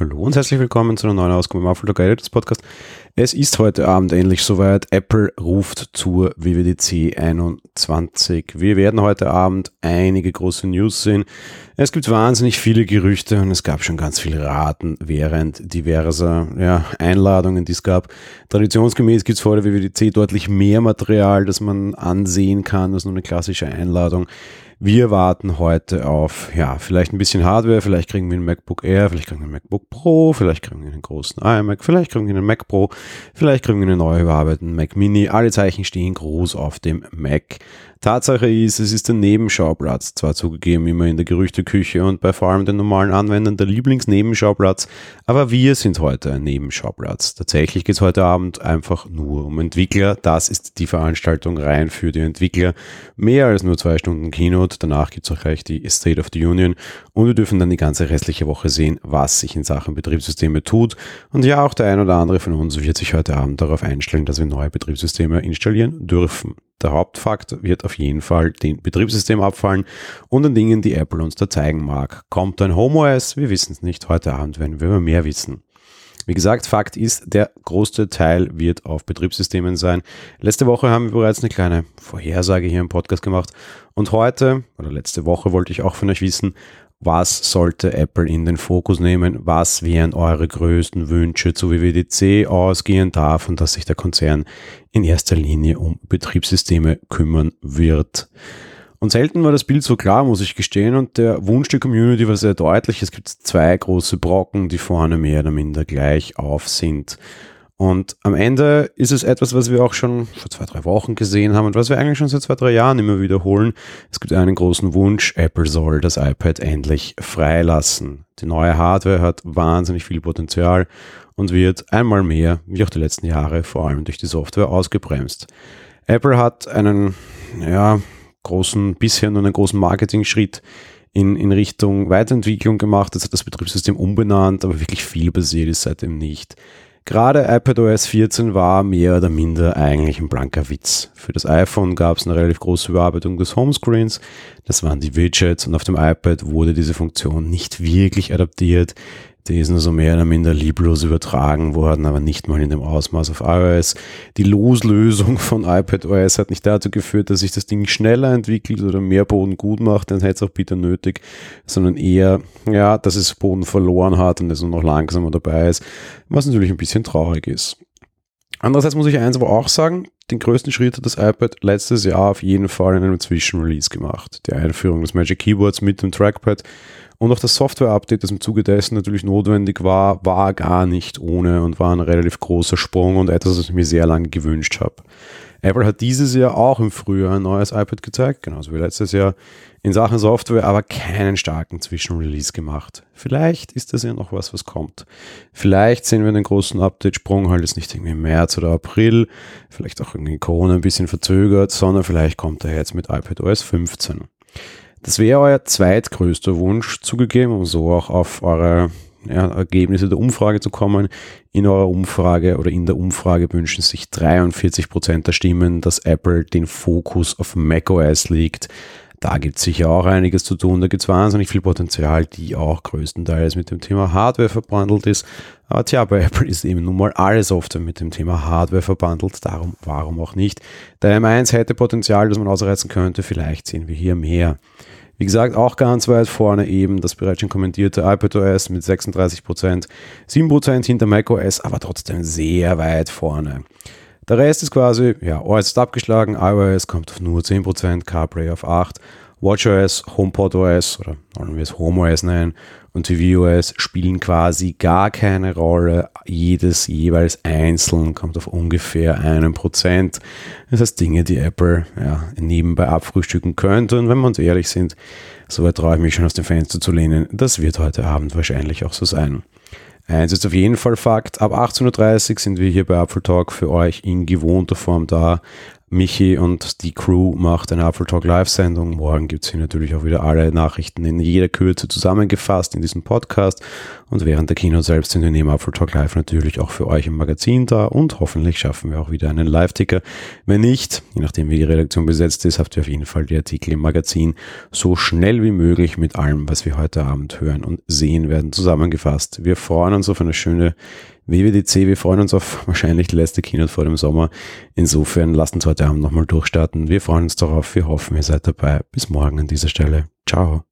und herzlich willkommen zu einer neuen Ausgabe im Apple Talk Editors Podcast. Es ist heute Abend endlich soweit. Apple ruft zur WWDC 21. Wir werden heute Abend einige große News sehen. Es gibt wahnsinnig viele Gerüchte und es gab schon ganz viele Raten während diverser ja, Einladungen, die es gab. Traditionsgemäß gibt es vor der WWDC deutlich mehr Material, das man ansehen kann, als nur eine klassische Einladung. Wir warten heute auf, ja, vielleicht ein bisschen Hardware, vielleicht kriegen wir einen MacBook Air, vielleicht kriegen wir einen MacBook Pro, vielleicht kriegen wir einen großen iMac, vielleicht kriegen wir einen Mac Pro, vielleicht kriegen wir einen neu überarbeiteten Mac Mini. Alle Zeichen stehen groß auf dem Mac. Tatsache ist, es ist ein Nebenschauplatz, zwar zugegeben immer in der Gerüchteküche und bei vor allem den normalen Anwendern der Lieblingsnebenschauplatz, aber wir sind heute ein Nebenschauplatz. Tatsächlich geht es heute Abend einfach nur um Entwickler. Das ist die Veranstaltung rein für die Entwickler. Mehr als nur zwei Stunden Keynote, danach gibt es auch gleich die State of the Union und wir dürfen dann die ganze restliche Woche sehen, was sich in Sachen Betriebssysteme tut. Und ja, auch der ein oder andere von uns wird sich heute Abend darauf einstellen, dass wir neue Betriebssysteme installieren dürfen. Der Hauptfakt wird auf jeden Fall den Betriebssystem abfallen und an Dingen, die Apple uns da zeigen mag. Kommt ein HomeOS? Wir wissen es nicht. Heute Abend werden wir mehr wissen. Wie gesagt, Fakt ist, der größte Teil wird auf Betriebssystemen sein. Letzte Woche haben wir bereits eine kleine Vorhersage hier im Podcast gemacht. Und heute, oder letzte Woche wollte ich auch von euch wissen, was sollte Apple in den Fokus nehmen? Was wären eure größten Wünsche zu WWDC ausgehend davon, dass sich der Konzern in erster Linie um Betriebssysteme kümmern wird? Und selten war das Bild so klar, muss ich gestehen, und der Wunsch der Community war sehr deutlich. Es gibt zwei große Brocken, die vorne mehr oder minder gleich auf sind. Und am Ende ist es etwas, was wir auch schon vor zwei, drei Wochen gesehen haben und was wir eigentlich schon seit zwei, drei Jahren immer wiederholen. Es gibt einen großen Wunsch, Apple soll das iPad endlich freilassen. Die neue Hardware hat wahnsinnig viel Potenzial und wird einmal mehr, wie auch die letzten Jahre, vor allem durch die Software ausgebremst. Apple hat einen, ja, großen, bisher nur einen großen Marketing-Schritt in, in Richtung Weiterentwicklung gemacht. Es hat das Betriebssystem umbenannt, aber wirklich viel passiert ist seitdem nicht. Gerade iPadOS 14 war mehr oder minder eigentlich ein blanker Witz. Für das iPhone gab es eine relativ große Überarbeitung des Homescreens. Das waren die Widgets und auf dem iPad wurde diese Funktion nicht wirklich adaptiert. Die ist nur so mehr oder minder lieblos übertragen worden, aber nicht mal in dem Ausmaß auf iOS. Die Loslösung von iPadOS hat nicht dazu geführt, dass sich das Ding schneller entwickelt oder mehr Boden gut macht, dann hätte es auch bitte nötig, sondern eher, ja, dass es Boden verloren hat und es nur noch langsamer dabei ist, was natürlich ein bisschen traurig ist. Andererseits muss ich eins aber auch sagen, den größten Schritt hat das iPad letztes Jahr auf jeden Fall in einem Zwischenrelease gemacht. Die Einführung des Magic Keyboards mit dem Trackpad und auch das Software-Update, das im Zuge dessen natürlich notwendig war, war gar nicht ohne und war ein relativ großer Sprung und etwas, was ich mir sehr lange gewünscht habe. Apple hat dieses Jahr auch im Frühjahr ein neues iPad gezeigt, genauso wie letztes Jahr in Sachen Software, aber keinen starken Zwischenrelease gemacht. Vielleicht ist das ja noch was, was kommt. Vielleicht sehen wir den großen Update-Sprung halt jetzt nicht irgendwie im März oder April, vielleicht auch irgendwie Corona ein bisschen verzögert, sondern vielleicht kommt er jetzt mit iPadOS 15. Das wäre euer zweitgrößter Wunsch zugegeben, um so auch auf eure ja, Ergebnisse der Umfrage zu kommen. In eurer Umfrage oder in der Umfrage wünschen sich 43 Prozent der Stimmen, dass Apple den Fokus auf macOS liegt. Da gibt es sicher auch einiges zu tun. Da gibt es wahnsinnig viel Potenzial, die auch größtenteils mit dem Thema Hardware verbandelt ist. Aber tja, bei Apple ist eben nun mal alles Software mit dem Thema Hardware verbandelt. Darum, warum auch nicht? Der M1 hätte Potenzial, das man ausreizen könnte. Vielleicht sehen wir hier mehr. Wie gesagt, auch ganz weit vorne eben das bereits schon kommentierte iPadOS mit 36%, 7% hinter macOS, aber trotzdem sehr weit vorne. Der Rest ist quasi, ja, OS ist abgeschlagen, iOS kommt auf nur 10%, CarPlay auf 8%, WatchOS, HomePodOS oder wollen wir es HomeOS nennen und tvOS spielen quasi gar keine Rolle. Jedes jeweils einzeln kommt auf ungefähr einen Prozent. Das heißt Dinge, die Apple ja, nebenbei abfrühstücken könnte. Und wenn wir uns ehrlich sind, soweit traue ich mich schon aus dem Fenster zu lehnen. Das wird heute Abend wahrscheinlich auch so sein. Eins ist auf jeden Fall Fakt. Ab 18.30 Uhr sind wir hier bei Apple Talk für euch in gewohnter Form da Michi und die Crew macht eine Apple Talk Live-Sendung. Morgen gibt es hier natürlich auch wieder alle Nachrichten in jeder Kürze zusammengefasst in diesem Podcast. Und während der Kino selbst sind wir neben Apple Talk Live natürlich auch für euch im Magazin da und hoffentlich schaffen wir auch wieder einen Live-Ticker. Wenn nicht, je nachdem wie die Redaktion besetzt ist, habt ihr auf jeden Fall die Artikel im Magazin so schnell wie möglich mit allem, was wir heute Abend hören und sehen werden, zusammengefasst. Wir freuen uns auf eine schöne WWDC. Wir freuen uns auf wahrscheinlich die letzte Keynote vor dem Sommer. Insofern lasst uns heute Abend nochmal durchstarten. Wir freuen uns darauf. Wir hoffen, ihr seid dabei. Bis morgen an dieser Stelle. Ciao.